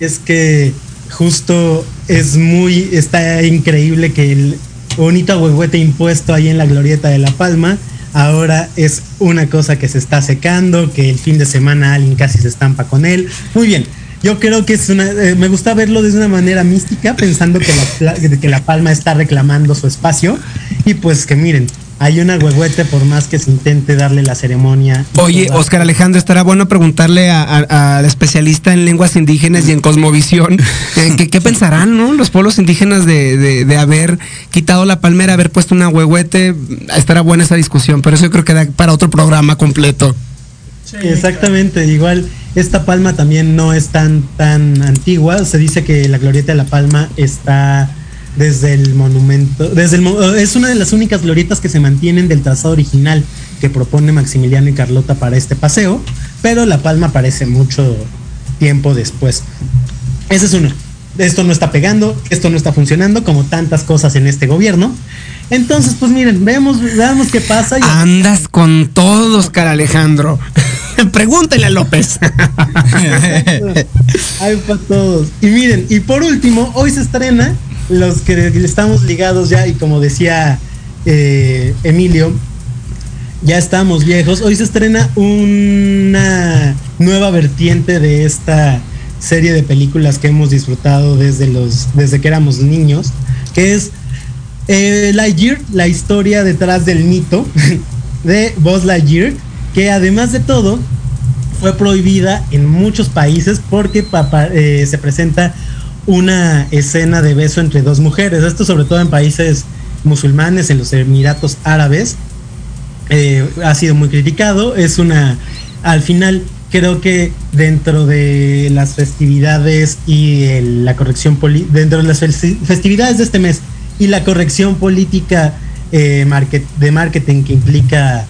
Es que justo es muy, está increíble que el bonito huehuete impuesto ahí en la glorieta de La Palma ahora es una cosa que se está secando, que el fin de semana alguien casi se estampa con él. Muy bien, yo creo que es una, eh, me gusta verlo de una manera mística, pensando que la, que la palma está reclamando su espacio y pues que miren, hay una huehuete por más que se intente darle la ceremonia. Oye, Oscar Alejandro, estará bueno preguntarle al especialista en lenguas indígenas y en cosmovisión eh, ¿qué, pensarán, ¿no? Los pueblos indígenas de, haber quitado la palmera, haber puesto una huehuete. Estará buena esa discusión, pero eso yo creo que da para otro programa completo. exactamente, igual esta palma también no es tan, tan antigua. Se dice que la glorieta de la palma está desde el monumento, desde el, es una de las únicas glorietas que se mantienen del trazado original que propone Maximiliano y Carlota para este paseo, pero La Palma aparece mucho tiempo después. Ese es uno. Esto no está pegando, esto no está funcionando, como tantas cosas en este gobierno. Entonces, pues miren, veamos, veamos qué pasa. Andas con todos, cara Alejandro. Pregúntele a López. Hay para todos. Y miren, y por último, hoy se estrena los que estamos ligados ya y como decía eh, Emilio, ya estamos viejos. Hoy se estrena una nueva vertiente de esta serie de películas que hemos disfrutado desde los desde que éramos niños, que es eh, la historia detrás del mito de Buzz Lightyear, que además de todo fue prohibida en muchos países porque eh, se presenta una escena de beso entre dos mujeres. Esto sobre todo en países musulmanes, en los Emiratos Árabes. Eh, ha sido muy criticado. Es una, al final creo que dentro de las festividades y la corrección dentro de las festividades de este mes y la corrección política eh, de marketing que implica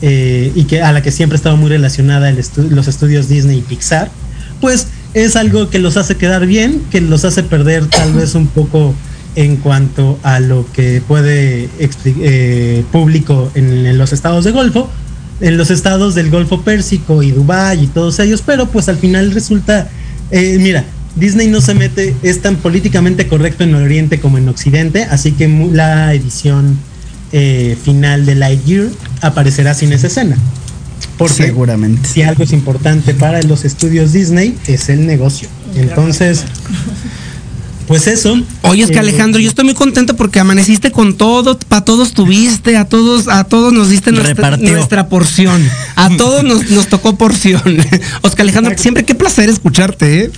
eh, y que a la que siempre ha estado muy relacionada los estudios Disney y Pixar, pues es algo que los hace quedar bien, que los hace perder tal vez un poco en cuanto a lo que puede eh, público en, los estados de Golfo, en los estados del Golfo Pérsico y Dubái y todos ellos, pero pues al final resulta, eh, mira, Disney no se mete, es tan políticamente correcto en Oriente como en Occidente, así que la edición eh, final de Lightyear aparecerá sin esa escena. Porque Seguramente. si algo es importante para los estudios Disney es el negocio. Entonces, pues eso. Oye, es que eh, Alejandro, yo estoy muy contento porque amaneciste con todo, para todos tuviste, a todos, a todos nos diste nuestra, nuestra porción. A todos nos, nos tocó porción. Oscar Alejandro, siempre qué placer escucharte, ¿eh?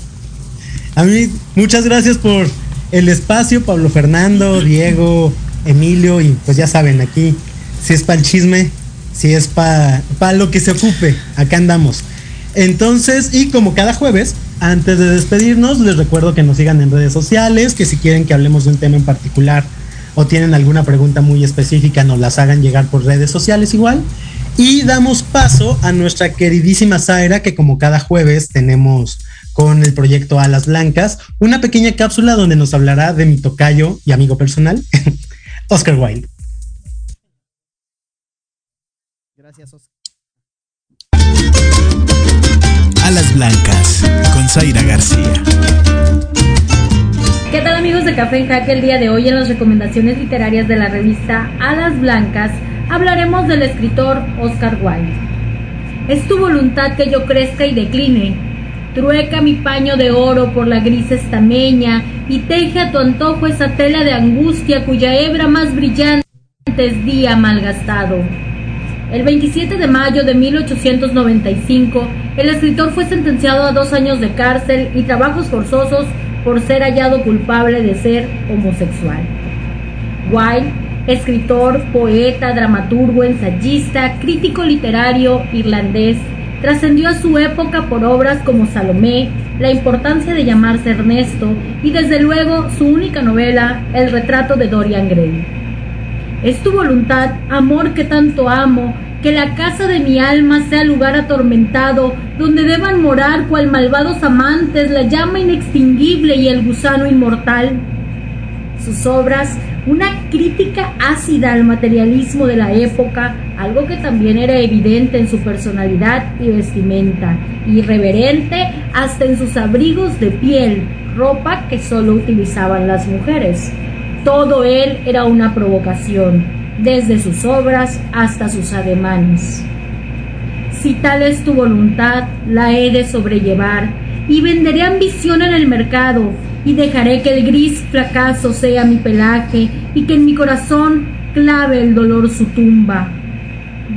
A mí, muchas gracias por el espacio, Pablo Fernando, Diego, Emilio, y pues ya saben, aquí, si es para el chisme, si es para pa lo que se ocupe, acá andamos. Entonces, y como cada jueves, antes de despedirnos, les recuerdo que nos sigan en redes sociales, que si quieren que hablemos de un tema en particular o tienen alguna pregunta muy específica, nos las hagan llegar por redes sociales igual. Y damos paso a nuestra queridísima Zaira, que como cada jueves tenemos con el proyecto Alas Blancas, una pequeña cápsula donde nos hablará de mi tocayo y amigo personal, Oscar Wilde. Alas Blancas con Zaira García. ¿Qué tal amigos de Café en Jaque? El día de hoy en las recomendaciones literarias de la revista Alas Blancas hablaremos del escritor Oscar Wilde. Es tu voluntad que yo crezca y decline. Trueca mi paño de oro por la gris estameña y teje a tu antojo esa tela de angustia cuya hebra más brillante es día malgastado. El 27 de mayo de 1895, el escritor fue sentenciado a dos años de cárcel y trabajos forzosos por ser hallado culpable de ser homosexual. Wilde, escritor, poeta, dramaturgo, ensayista, crítico literario irlandés, trascendió a su época por obras como Salomé, La importancia de llamarse Ernesto y desde luego su única novela, El retrato de Dorian Gray. Es tu voluntad, amor que tanto amo, que la casa de mi alma sea lugar atormentado, donde deban morar cual malvados amantes la llama inextinguible y el gusano inmortal. Sus obras, una crítica ácida al materialismo de la época, algo que también era evidente en su personalidad y vestimenta, irreverente hasta en sus abrigos de piel, ropa que solo utilizaban las mujeres. Todo él era una provocación, desde sus obras hasta sus ademanes. Si tal es tu voluntad, la he de sobrellevar, y venderé ambición en el mercado, y dejaré que el gris fracaso sea mi pelaje, y que en mi corazón clave el dolor su tumba.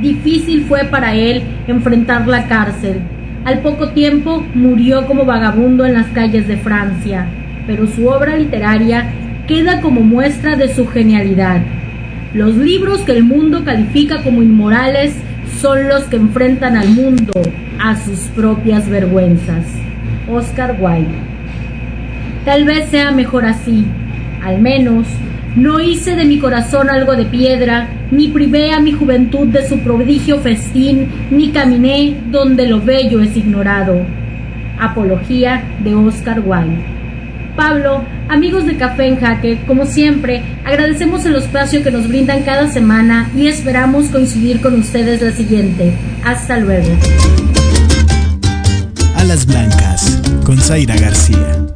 Difícil fue para él enfrentar la cárcel. Al poco tiempo murió como vagabundo en las calles de Francia, pero su obra literaria queda como muestra de su genialidad. Los libros que el mundo califica como inmorales son los que enfrentan al mundo a sus propias vergüenzas. Oscar Wilde. Tal vez sea mejor así. Al menos no hice de mi corazón algo de piedra, ni privé a mi juventud de su prodigio festín, ni caminé donde lo bello es ignorado. Apología de Oscar Wilde. Pablo, amigos de Café en Jaque, como siempre, agradecemos el espacio que nos brindan cada semana y esperamos coincidir con ustedes la siguiente. Hasta luego. Alas Blancas con Zaira García.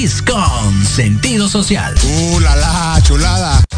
MX con sentido social. ¡Uh, la, la chulada!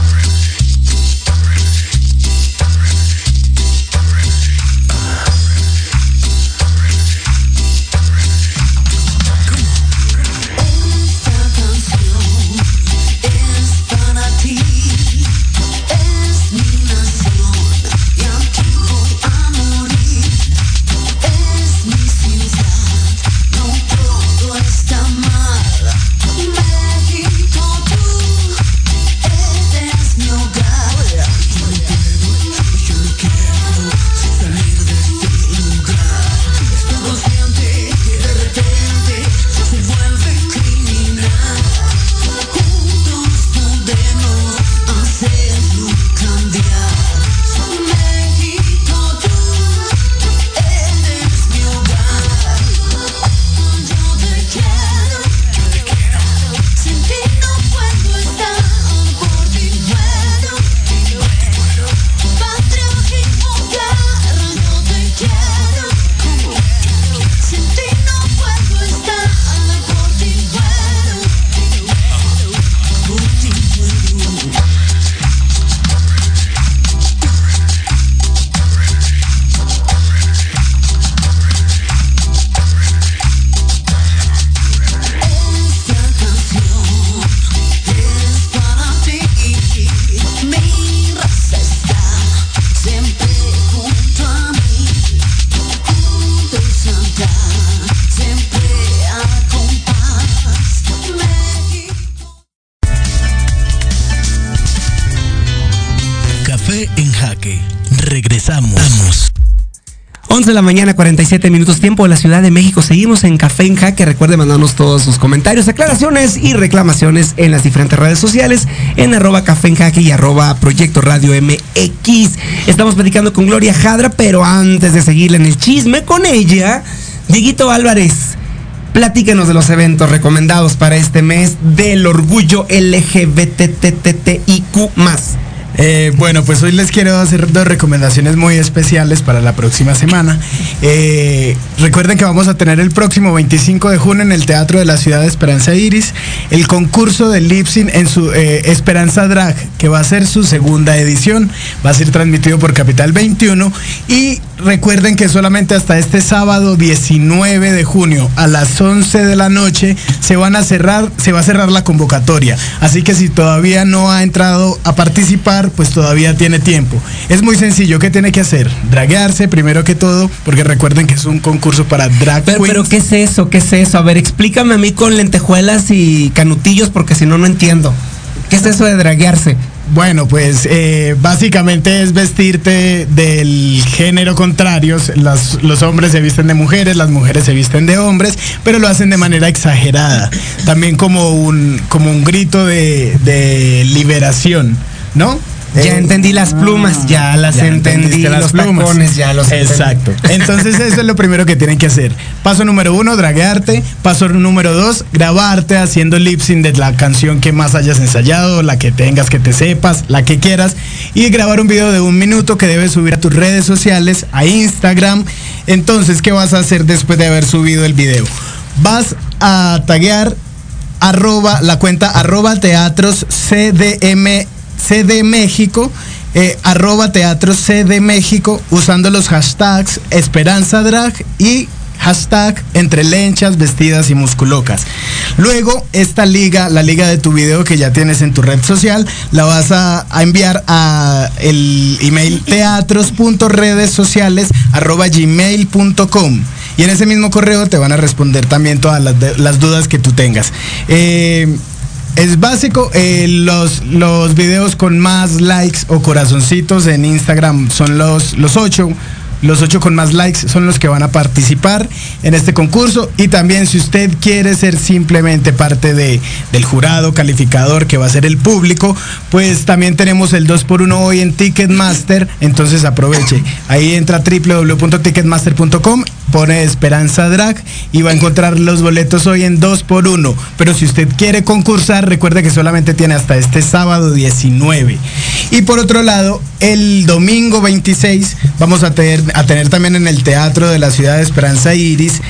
11 de la mañana, 47 minutos tiempo de la Ciudad de México. Seguimos en Café en Jaque. Recuerde mandarnos todos sus comentarios, aclaraciones y reclamaciones en las diferentes redes sociales en arroba Café en Jaque y arroba Proyecto Radio MX. Estamos platicando con Gloria Jadra, pero antes de seguirle en el chisme con ella, Dieguito Álvarez. Platíquenos de los eventos recomendados para este mes del orgullo LGBTTIQ. Eh, bueno, pues hoy les quiero hacer dos recomendaciones muy especiales para la próxima semana. Eh, recuerden que vamos a tener el próximo 25 de junio en el Teatro de la Ciudad de Esperanza Iris el concurso de Lipsin en su eh, Esperanza Drag, que va a ser su segunda edición. Va a ser transmitido por Capital 21 y recuerden que solamente hasta este sábado 19 de junio a las 11 de la noche se van a cerrar, se va a cerrar la convocatoria. Así que si todavía no ha entrado a participar, pues todavía tiene tiempo. Es muy sencillo, ¿qué tiene que hacer? Draguearse primero que todo, porque recuerden que es un concurso para drag pero, pero ¿qué es eso? ¿Qué es eso? A ver, explícame a mí con lentejuelas y canutillos porque si no no entiendo. ¿Qué es eso de draguearse? Bueno, pues eh, básicamente es vestirte del género contrario. los hombres se visten de mujeres, las mujeres se visten de hombres, pero lo hacen de manera exagerada. También como un, como un grito de, de liberación, ¿no? Ya entendí las plumas, ya las entendí, las los plumas. ya los Exacto. Entonces eso es lo primero que tienen que hacer. Paso número uno, draguearte. Paso número dos, grabarte haciendo lip sync de la canción que más hayas ensayado, la que tengas, que te sepas, la que quieras. Y grabar un video de un minuto que debes subir a tus redes sociales, a Instagram. Entonces, ¿qué vas a hacer después de haber subido el video? Vas a taguear arroba, la cuenta arroba teatros CDM CD México, eh, arroba Teatro CD México, usando los hashtags Esperanza Drag y hashtag entre lenchas, vestidas y musculocas. Luego, esta liga, la liga de tu video que ya tienes en tu red social, la vas a, enviar a el email teatros.redessociales arroba gmail.com. Y en ese mismo correo te van a responder también todas las, dudas que tú tengas. Eh, es básico. Eh, los, los videos con más likes o corazoncitos en Instagram son los, los ocho. Los ocho con más likes son los que van a participar en este concurso. Y también si usted quiere ser simplemente parte de, del jurado calificador que va a ser el público, pues también tenemos el 2x1 hoy en Ticketmaster. Entonces aproveche. Ahí entra www.ticketmaster.com pone Esperanza Drag y va a encontrar los boletos hoy en 2 por 1 Pero si usted quiere concursar, recuerde que solamente tiene hasta este sábado 19. Y por otro lado, el domingo 26 vamos a tener, a tener también en el Teatro de la Ciudad de Esperanza Iris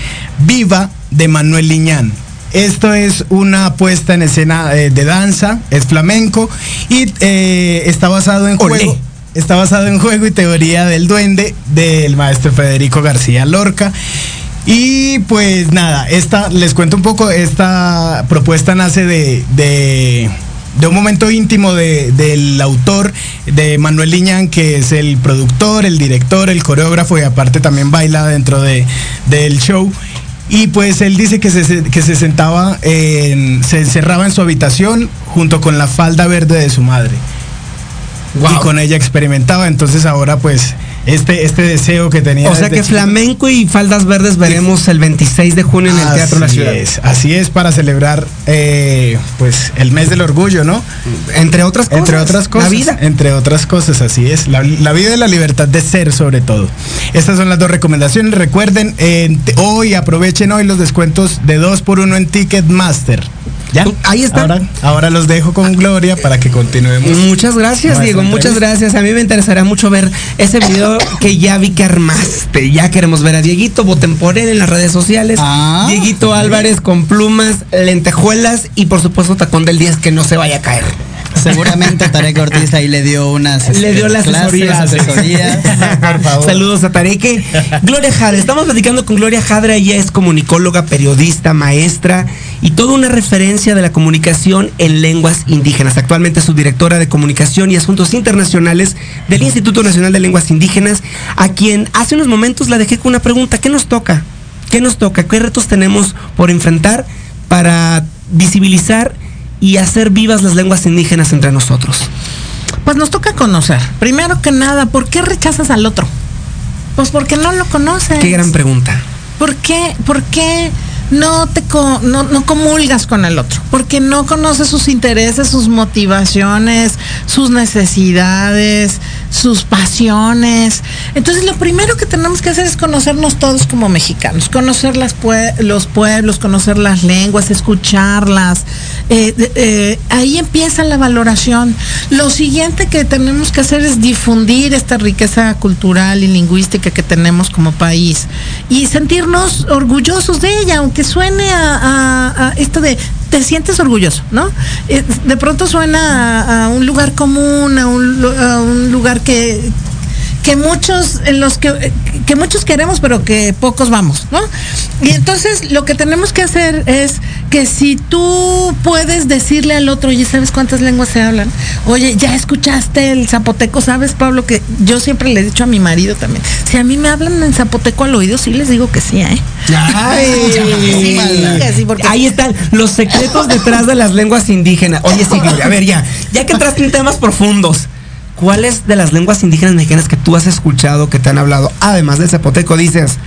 Viva de Manuel Liñán. Esto es una puesta en escena eh, de danza, es flamenco y eh, está basado en juego está basado en juego y teoría del duende del maestro Federico García Lorca. Y pues nada, esta, les cuento un poco, esta propuesta nace de, de, un momento íntimo del autor, de Manuel Liñán, que es el productor, el director, el coreógrafo y aparte también baila dentro de, del show. Y pues él dice que se, que se sentaba, en, se encerraba en su habitación junto con la falda verde de su madre y con ella experimentaba. Entonces ahora pues este, este deseo que tenía. O sea que flamenco y faldas verdes veremos el 26 de junio en el Teatro la Ciudad. Es, así es, para celebrar eh, pues el mes del orgullo, ¿no? Entre otras cosas. Entre otras cosas. La vida. Entre otras cosas, así es. La, vida y la libertad de ser sobre todo. Estas son las dos recomendaciones. Recuerden, hoy aprovechen hoy los descuentos de 2 por 1 en Ticketmaster. ¿Ya? Ahí está. Ahora, los dejo con Gloria para que continuemos. Muchas gracias, Diego. Muchas gracias. A mí me interesará mucho ver ese video que ya vi que armaste. Ya queremos ver a Dieguito. Voten por él en las redes sociales. Ah. Dieguito Álvarez con plumas, lentejuelas y por supuesto tacón del 10 que no se vaya a caer. Seguramente Tarek Ortiz ahí le dio unas Le dio las asesorías. Saludos a Tarek. Gloria Jadre, estamos platicando con Gloria Jadre, ella es comunicóloga, periodista, maestra y toda una referencia de la comunicación en lenguas indígenas. Actualmente es subdirectora de comunicación y asuntos internacionales del Instituto Nacional de Lenguas Indígenas, a quien hace unos momentos la dejé con una pregunta, ¿qué nos toca? ¿Qué nos toca? ¿Qué retos tenemos por enfrentar para visibilizar y hacer vivas las lenguas indígenas entre nosotros? Pues nos toca conocer. Primero que nada, ¿por qué rechazas al otro? Pues porque no lo conoces. Qué gran pregunta. ¿Por qué? ¿Por qué no te no, no comulgas con el otro? Porque no conoces sus intereses, sus motivaciones, sus necesidades, sus pasiones. Entonces lo primero que tenemos que hacer es conocernos todos como mexicanos, conocer las los pueblos, conocer las lenguas, escucharlas. Eh, eh, ahí empieza la valoración. Lo siguiente que tenemos que hacer es difundir esta riqueza cultural y lingüística que tenemos como país y sentirnos orgullosos de ella, aunque suene a, esto de te sientes orgulloso, ¿no? Eh, De pronto suena a, un lugar común, a un lugar que que muchos los que, que muchos queremos pero que pocos vamos, ¿no? Y entonces lo que tenemos que hacer es que si tú puedes decirle al otro, oye, ¿sabes cuántas lenguas se hablan? Oye, ¿ya escuchaste el zapoteco? ¿Sabes, Pablo? Que yo siempre le he dicho a mi marido también, si a mí me hablan en zapoteco al oído, sí les digo que sí, ¿eh? Ay, sí, porque- Ahí están los secretos detrás de las lenguas indígenas. Oye, sí, a ver, ya, ya que entraste en temas profundos, ¿cuáles de las lenguas indígenas mexicanas que tú has escuchado, que te han hablado, además del zapoteco, dices,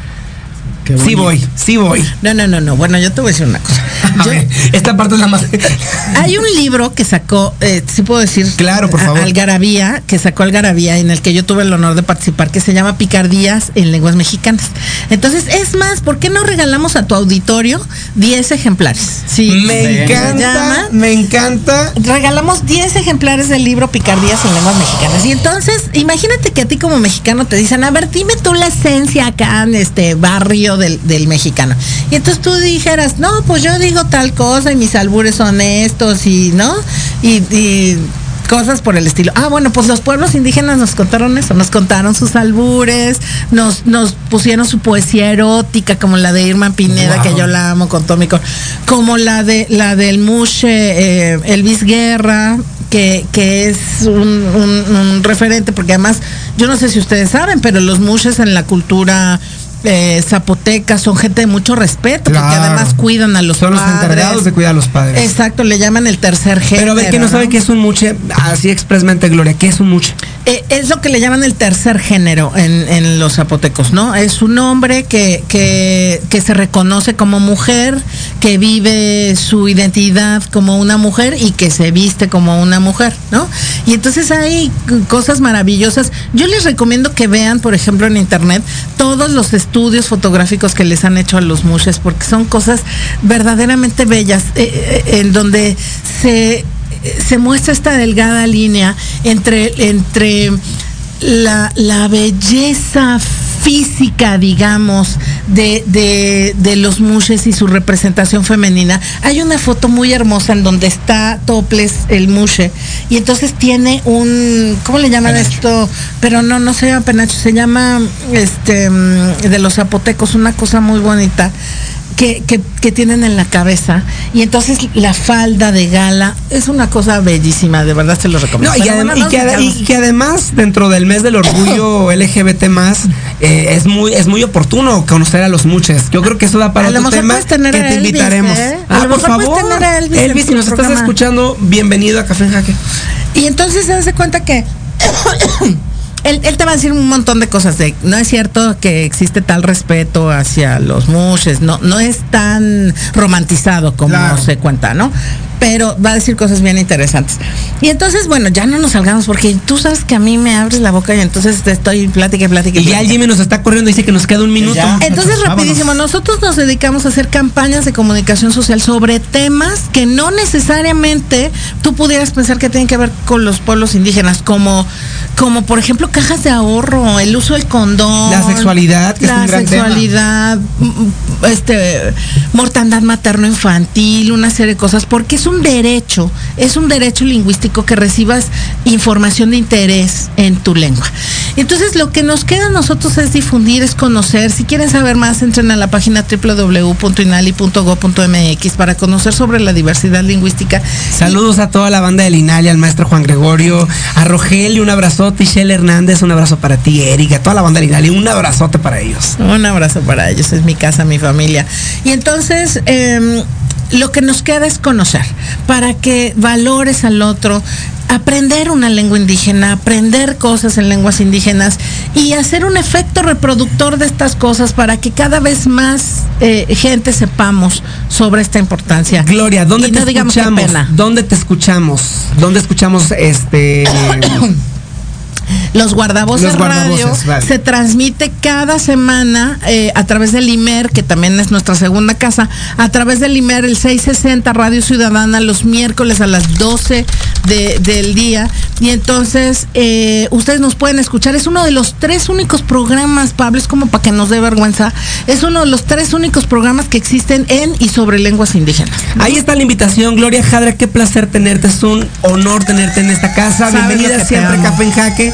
sí voy, sí voy? No, no, no, no. Bueno, yo te voy a decir una cosa. A ver, esta parte es la más... Hay un libro que sacó, eh, sí puedo decir, Claro, por favor. Algarabía, que sacó Algarabía, en el que yo tuve el honor de participar, que se llama Picardías en lenguas mexicanas. Entonces, es más, ¿por qué no regalamos a tu auditorio 10 ejemplares? Sí, Me encanta, llama. me encanta. Regalamos 10 ejemplares del libro Picardías en lenguas mexicanas. Y entonces, imagínate que a ti como mexicano te dicen, a ver, dime tú la esencia acá en este barrio del, del mexicano. Y entonces tú dijeras, no, pues yo digo tal cosa y mis albures son estos y, ¿no? Y, y cosas por el estilo. Ah, bueno, pues los pueblos indígenas nos contaron eso, nos contaron sus albures, nos, nos pusieron su poesía erótica, como la de Irma Pineda, que yo la amo con cor- como la de la del Mushe eh, Elvis Guerra, que, que es un, un- un referente, porque además, yo no sé si ustedes saben, pero los Mushes en la cultura eh, zapoteca son gente de mucho respeto, porque Claro. además cuidan a los Son los padres. encargados de cuidar a los padres. Exacto, le llaman el tercer género. Pero a ver, que no sabe qué es un muche, así expresamente, Gloria, ¿qué es un muche? Eh, es lo que le llaman el tercer género en, en los zapotecos, ¿no? Es un hombre que, que, que se reconoce como mujer, que vive su identidad como una mujer y que se viste como una mujer, ¿no? Y entonces hay cosas maravillosas. Yo les recomiendo que vean, por ejemplo, en internet todos los estudios fotográficos que les han hecho a los mushes, porque son cosas verdaderamente bellas, eh, eh, en donde se se muestra esta delgada línea entre, entre la, la belleza física, digamos, de, de, de los mushes y su representación femenina. Hay una foto muy hermosa en donde está topless el mushe y entonces tiene un, ¿cómo le llaman esto? Pero no, no se llama penacho, se llama este mm, de los zapotecos, una cosa muy bonita que, que, que tienen en la cabeza. Y entonces la falda de gala es una cosa bellísima, de verdad se lo recomiendo. No, y, adem- bueno, y que, dedicamos. y que además, dentro del mes del orgullo LGBT más, eh, es muy, es muy oportuno conocer a los muches. Yo creo que eso da para A otro tema puedes tener que a te Elvis, invitaremos. ¿eh? A Ah, lo por favor. tener a Elvis Elvis, si nos estás programa. escuchando, bienvenido a Café en Jaque. Y entonces se hace cuenta que él, él te va a decir un montón de cosas de no es cierto que existe tal respeto hacia los mushes, no, no es tan romantizado como Claro. se cuenta, ¿no? Pero va a decir cosas bien interesantes. Y entonces, bueno, ya no nos salgamos porque tú sabes que a mí me abres la boca y entonces te estoy plática y plática. Y ya el. Jimmy nos está corriendo, dice que nos queda un minuto. Entonces, rapidísimo, nosotros nos dedicamos a hacer campañas de comunicación social sobre temas que no necesariamente tú pudieras pensar que tienen que ver con los pueblos indígenas, como, como por ejemplo cajas de ahorro, el uso del condón, La sexualidad, que es la un gran sexualidad, m- m- este, mortandad materno-infantil, una serie de cosas, porque es un derecho, es un derecho lingüístico que recibas información de interés en tu lengua. Entonces, lo que nos queda a nosotros es difundir, es conocer. Si quieren saber más, entren a la página www.inali.go.mx para conocer sobre la diversidad lingüística. Saludos a toda la banda del Inali, al maestro Juan Gregorio, a Rogelio, un abrazote, Michelle Hernández, un abrazo para ti, Erika, toda la banda del Inali, un abrazote para ellos. Un abrazo para ellos, es mi casa, mi familia. Y entonces, em, lo que nos queda es conocer, para que valores al otro. aprender una lengua indígena, aprender cosas en lenguas indígenas y hacer un efecto reproductor de estas cosas para que cada vez más eh, gente sepamos sobre esta importancia. Gloria, ¿dónde te escuchamos? ¿Dónde te escuchamos? ¿Dónde escuchamos este Los guardavoces, radio, se transmite cada semana eh, a través del IMER, que también es nuestra segunda casa, a través del IMER, el 660 Radio Ciudadana, los miércoles a las 12 del día. Y entonces eh, ustedes nos pueden escuchar. Es uno de los tres únicos programas, Pablo, es como para que nos dé vergüenza. Es uno de los tres únicos programas que existen en y sobre lenguas indígenas. Ahí está la invitación, Gloria Jadra, qué placer tenerte. Es un honor tenerte en esta casa. Bienvenida siempre a Café en Jaque.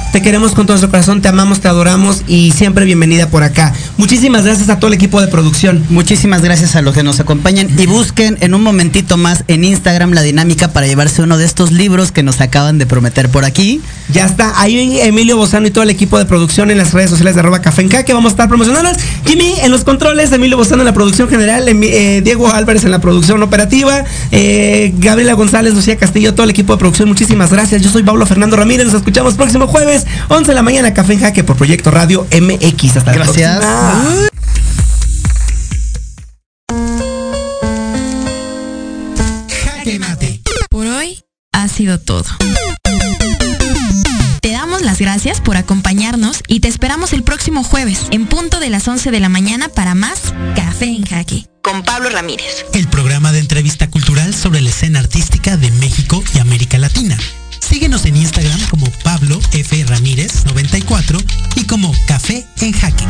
Te queremos con todo nuestro corazón, te amamos, te adoramos y siempre bienvenida por acá. Muchísimas gracias a todo el equipo de producción. Muchísimas gracias a los que nos acompañan y busquen en un momentito más en Instagram la dinámica para llevarse uno de estos libros que nos acaban de prometer por aquí. Ya está, ahí Emilio Bozano y todo el equipo de producción en las redes sociales de arroba café que vamos a estar promocionando. Jimmy en los controles, Emilio Bozano en la producción general, eh, Diego Álvarez en la producción operativa, eh, Gabriela González, Lucía Castillo, todo el equipo de producción. Muchísimas gracias. Yo soy Pablo Fernando Ramírez, nos escuchamos próximo jueves 11 de la mañana, Café en Jaque por Proyecto Radio MX. Hasta Gracias. la Jaque mate. Por hoy ha sido todo. Te damos las gracias por acompañarnos y te esperamos el próximo jueves en punto de las 11 de la mañana para más Café en Jaque con Pablo Ramírez. El programa de entrevista cultural sobre la escena artística de México y América Latina. Síguenos en Instagram como Pablo F. Ramírez 94 y como Café en Jaque.